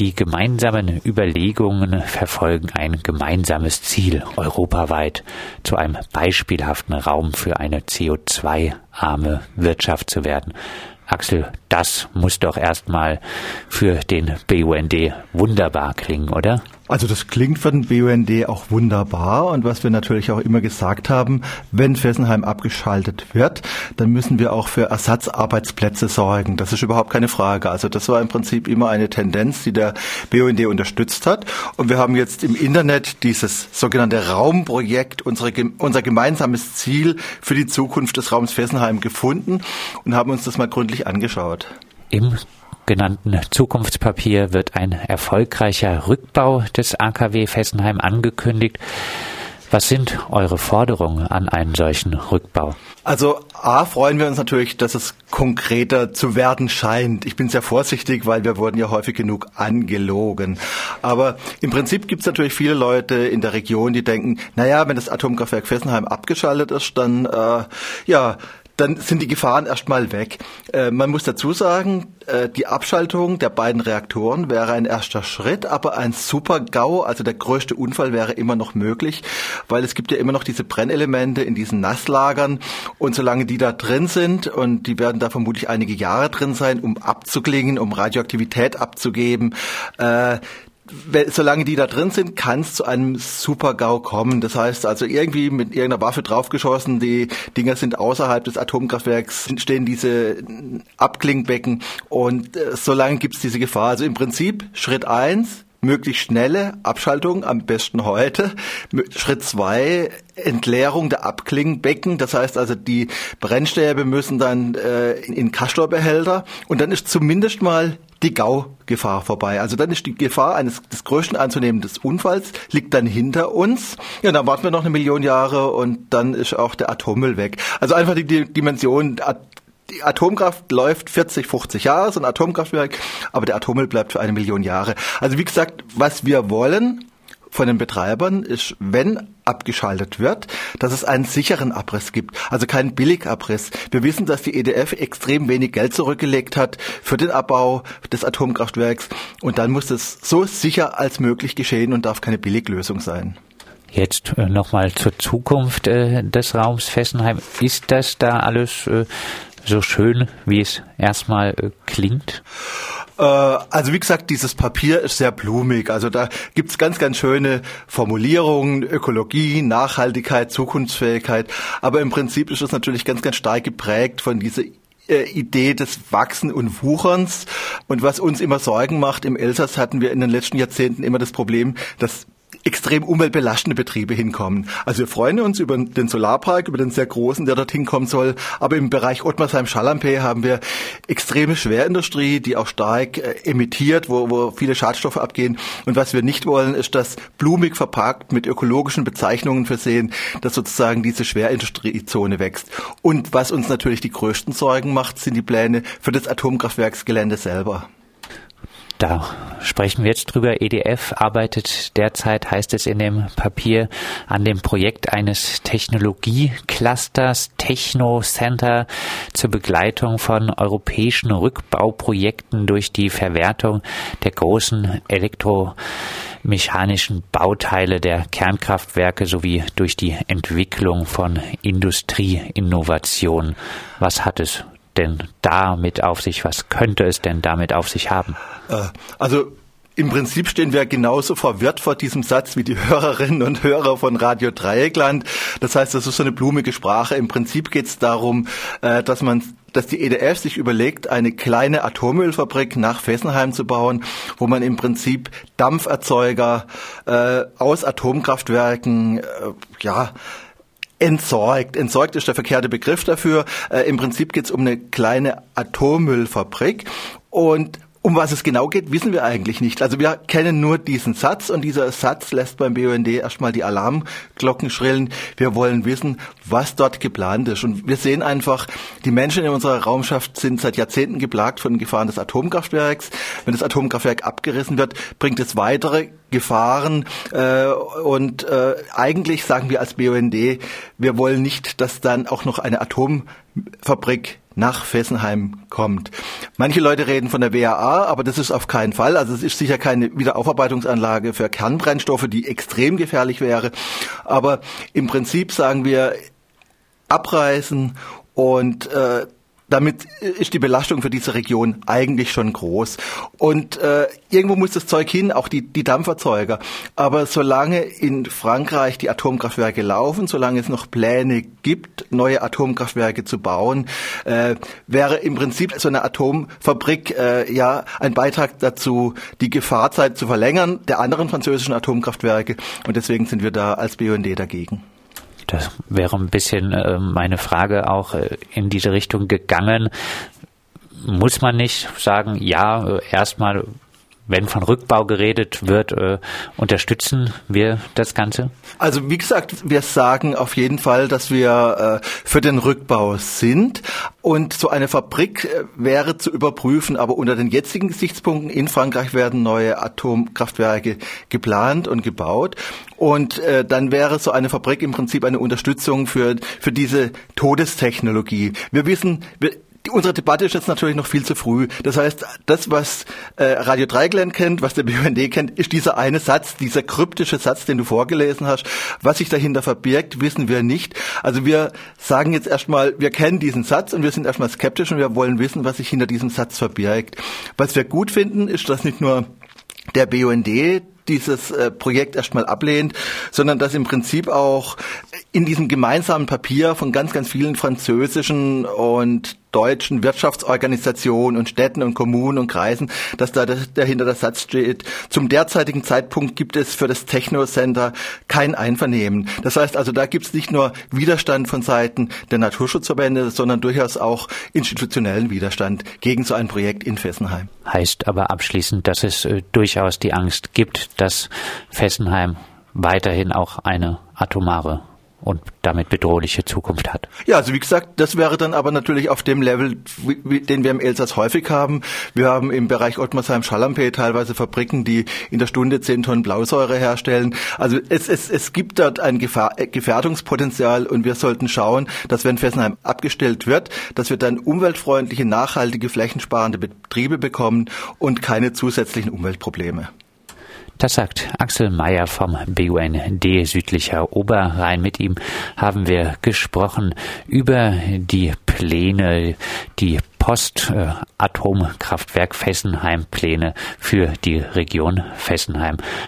Die gemeinsamen Überlegungen verfolgen ein gemeinsames Ziel, europaweit zu einem beispielhaften Raum für eine CO2-arme Wirtschaft zu werden. Axel, das muss doch erstmal für den BUND wunderbar klingen, oder? Also das klingt für den BUND auch wunderbar und was wir natürlich auch immer gesagt haben, wenn Fessenheim abgeschaltet wird, dann müssen wir auch für Ersatzarbeitsplätze sorgen. Das ist überhaupt keine Frage. Also das war im Prinzip immer eine Tendenz, die der BUND unterstützt hat und wir haben jetzt im Internet dieses sogenannte Raumprojekt, unsere, unser gemeinsames Ziel für die Zukunft des Raums Fessenheim gefunden und haben uns das mal gründlich angeschaut. Im genannten Zukunftspapier wird ein erfolgreicher Rückbau des AKW Fessenheim angekündigt. Was sind eure Forderungen an einen solchen Rückbau? Also A freuen wir uns natürlich, dass es konkreter zu werden scheint. Ich bin sehr vorsichtig, weil wir wurden ja häufig genug angelogen. Aber im Prinzip gibt es natürlich viele Leute in der Region, die denken, naja, wenn das Atomkraftwerk Fessenheim abgeschaltet ist, dann äh, ja, dann sind die Gefahren erstmal weg. Äh, man muss dazu sagen, äh, die Abschaltung der beiden Reaktoren wäre ein erster Schritt, aber ein Super-GAU, also der größte Unfall wäre immer noch möglich, weil es gibt ja immer noch diese Brennelemente in diesen Nasslagern und solange die da drin sind und die werden da vermutlich einige Jahre drin sein, um abzuklingen, um Radioaktivität abzugeben, äh, solange die da drin sind, kann es zu einem Super-GAU kommen. Das heißt also irgendwie mit irgendeiner Waffe draufgeschossen, die Dinger sind außerhalb des Atomkraftwerks, stehen diese Abklingbecken und äh, solange gibt es diese Gefahr. Also im Prinzip Schritt eins, möglichst schnelle Abschaltung, am besten heute. Schritt zwei, Entleerung der Abklingbecken. Das heißt also, die Brennstäbe müssen dann äh, in Castor-Behälter und dann ist zumindest mal die Gau-Gefahr vorbei. Also dann ist die Gefahr eines des größten anzunehmenden Unfalls liegt dann hinter uns. Ja, dann warten wir noch eine Million Jahre und dann ist auch der Atommüll weg. Also einfach die, die Dimension die Atomkraft läuft 40, 50 Jahre, so ein Atomkraftwerk, aber der Atommüll bleibt für eine Million Jahre. Also wie gesagt, was wir wollen von den Betreibern ist, wenn abgeschaltet wird, dass es einen sicheren Abriss gibt, also keinen Billigabriss. Wir wissen, dass die EDF extrem wenig Geld zurückgelegt hat für den Abbau des Atomkraftwerks und dann muss es so sicher als möglich geschehen und darf keine Billiglösung sein. Jetzt äh, nochmal zur Zukunft äh, des Raums Fessenheim. Ist das da alles äh, so schön, wie es erstmal äh, klingt? Äh, also wie gesagt, dieses Papier ist sehr blumig. Also da gibt's ganz, ganz schöne Formulierungen, Ökologie, Nachhaltigkeit, Zukunftsfähigkeit. Aber im Prinzip ist es natürlich ganz, ganz stark geprägt von dieser äh, Idee des Wachsen und Wucherns. Und was uns immer Sorgen macht, im Elsass hatten wir in den letzten Jahrzehnten immer das Problem, dass extrem umweltbelastende Betriebe hinkommen. Also wir freuen uns über den Solarpark, über den sehr großen, der dorthin kommen soll. Aber im Bereich Ottmarsheim-Schallampe haben wir extreme Schwerindustrie, die auch stark äh, emittiert, wo, wo viele Schadstoffe abgehen. Und was wir nicht wollen, ist das blumig verpackt mit ökologischen Bezeichnungen versehen, dass sozusagen diese Schwerindustriezone wächst. Und was uns natürlich die größten Sorgen macht, sind die Pläne für das Atomkraftwerksgelände selber. Da sprechen wir jetzt drüber. EDF arbeitet derzeit, heißt es in dem Papier, an dem Projekt eines Technologieclusters Techno Center zur Begleitung von europäischen Rückbauprojekten durch die Verwertung der großen elektromechanischen Bauteile der Kernkraftwerke sowie durch die Entwicklung von Industrieinnovation. Was hat es denn damit auf sich? Was könnte es denn damit auf sich haben? Äh, also im Prinzip stehen wir genauso verwirrt vor diesem Satz wie die Hörerinnen und Hörer von Radio Dreieckland. Das heißt, das ist so eine blumige Sprache. Im Prinzip geht es darum, äh, dass man dass die EDF sich überlegt, eine kleine Atommüllfabrik nach Fessenheim zu bauen, wo man im Prinzip Dampferzeuger äh, aus Atomkraftwerken äh, ja entsorgt. Entsorgt ist der verkehrte Begriff dafür. Äh, Im Prinzip geht es um eine kleine Atommüllfabrik. Und um was es genau geht, wissen wir eigentlich nicht. Also wir kennen nur diesen Satz und dieser Satz lässt beim BUND erstmal die Alarmglocken schrillen. Wir wollen wissen, was dort geplant ist. Und wir sehen einfach, die Menschen in unserer Raumschaft sind seit Jahrzehnten geplagt von den Gefahren des Atomkraftwerks. Wenn das Atomkraftwerk abgerissen wird, bringt es weitere Gefahren. Äh, und äh, eigentlich sagen wir als BUND, wir wollen nicht, dass dann auch noch eine Atomfabrik nach Fessenheim kommt. Manche Leute reden von der WAA, aber das ist auf keinen Fall. Also es ist sicher keine Wiederaufarbeitungsanlage für Kernbrennstoffe, die extrem gefährlich wäre. Aber im Prinzip sagen wir, abreißen und äh, damit ist die Belastung für diese Region eigentlich schon groß. Und äh, irgendwo muss das Zeug hin, auch die, die Dampferzeuger. Aber solange in Frankreich die Atomkraftwerke laufen, solange es noch Pläne gibt, neue Atomkraftwerke zu bauen, äh, wäre im Prinzip so eine Atomfabrik äh, ja ein Beitrag dazu, die Gefahrzeit zu verlängern der anderen französischen Atomkraftwerke. Und deswegen sind wir da als BUND dagegen. Das wäre ein bisschen äh, meine Frage auch äh, in diese Richtung gegangen. Muss man nicht sagen, ja, äh, erstmal wenn von Rückbau geredet wird, äh, unterstützen wir das Ganze? Also wie gesagt, wir sagen auf jeden Fall, dass wir äh, für den Rückbau sind. Und so eine Fabrik äh, wäre zu überprüfen, aber unter den jetzigen Gesichtspunkten in Frankreich werden neue Atomkraftwerke geplant und gebaut. Und äh, dann wäre so eine Fabrik im Prinzip eine Unterstützung für, für diese Todestechnologie. Wir wissen, wir, unsere Debatte ist jetzt natürlich noch viel zu früh. Das heißt, das, was äh, Radio Dreigland kennt, was der BUND kennt, ist dieser eine Satz, dieser kryptische Satz, den du vorgelesen hast. Was sich dahinter verbirgt, wissen wir nicht. Also wir sagen jetzt erstmal, wir kennen diesen Satz und wir sind erstmal skeptisch und wir wollen wissen, was sich hinter diesem Satz verbirgt. Was wir gut finden, ist, dass nicht nur der BUND dieses äh, Projekt erstmal ablehnt, sondern dass im Prinzip auch in diesem gemeinsamen Papier von ganz, ganz vielen französischen und deutschen Wirtschaftsorganisationen und Städten und Kommunen und Kreisen, dass da dahinter der Satz steht, zum derzeitigen Zeitpunkt gibt es für das Techno-Center kein Einvernehmen. Das heißt also, da gibt es nicht nur Widerstand von Seiten der Naturschutzverbände, sondern durchaus auch institutionellen Widerstand gegen so ein Projekt in Fessenheim. Heißt aber abschließend, dass es äh, durchaus die Angst gibt, dass Fessenheim weiterhin auch eine atomare und damit bedrohliche Zukunft hat. Ja, also wie gesagt, das wäre dann aber natürlich auf dem Level, den wir im Elsass häufig haben. Wir haben im Bereich Ottmarsheim-Schalampé teilweise Fabriken, die in der Stunde zehn Tonnen Blausäure herstellen. Also es, es, es gibt dort ein Gefahr, äh, Gefährdungspotenzial und wir sollten schauen, dass wenn Fessenheim abgestellt wird, dass wir dann umweltfreundliche, nachhaltige, flächensparende Betriebe bekommen und keine zusätzlichen Umweltprobleme. Das sagt Axel Meyer vom BUND südlicher Oberrhein. Mit ihm haben wir gesprochen über die Pläne, die Post-Atomkraftwerk Fessenheim Pläne für die Region Fessenheim.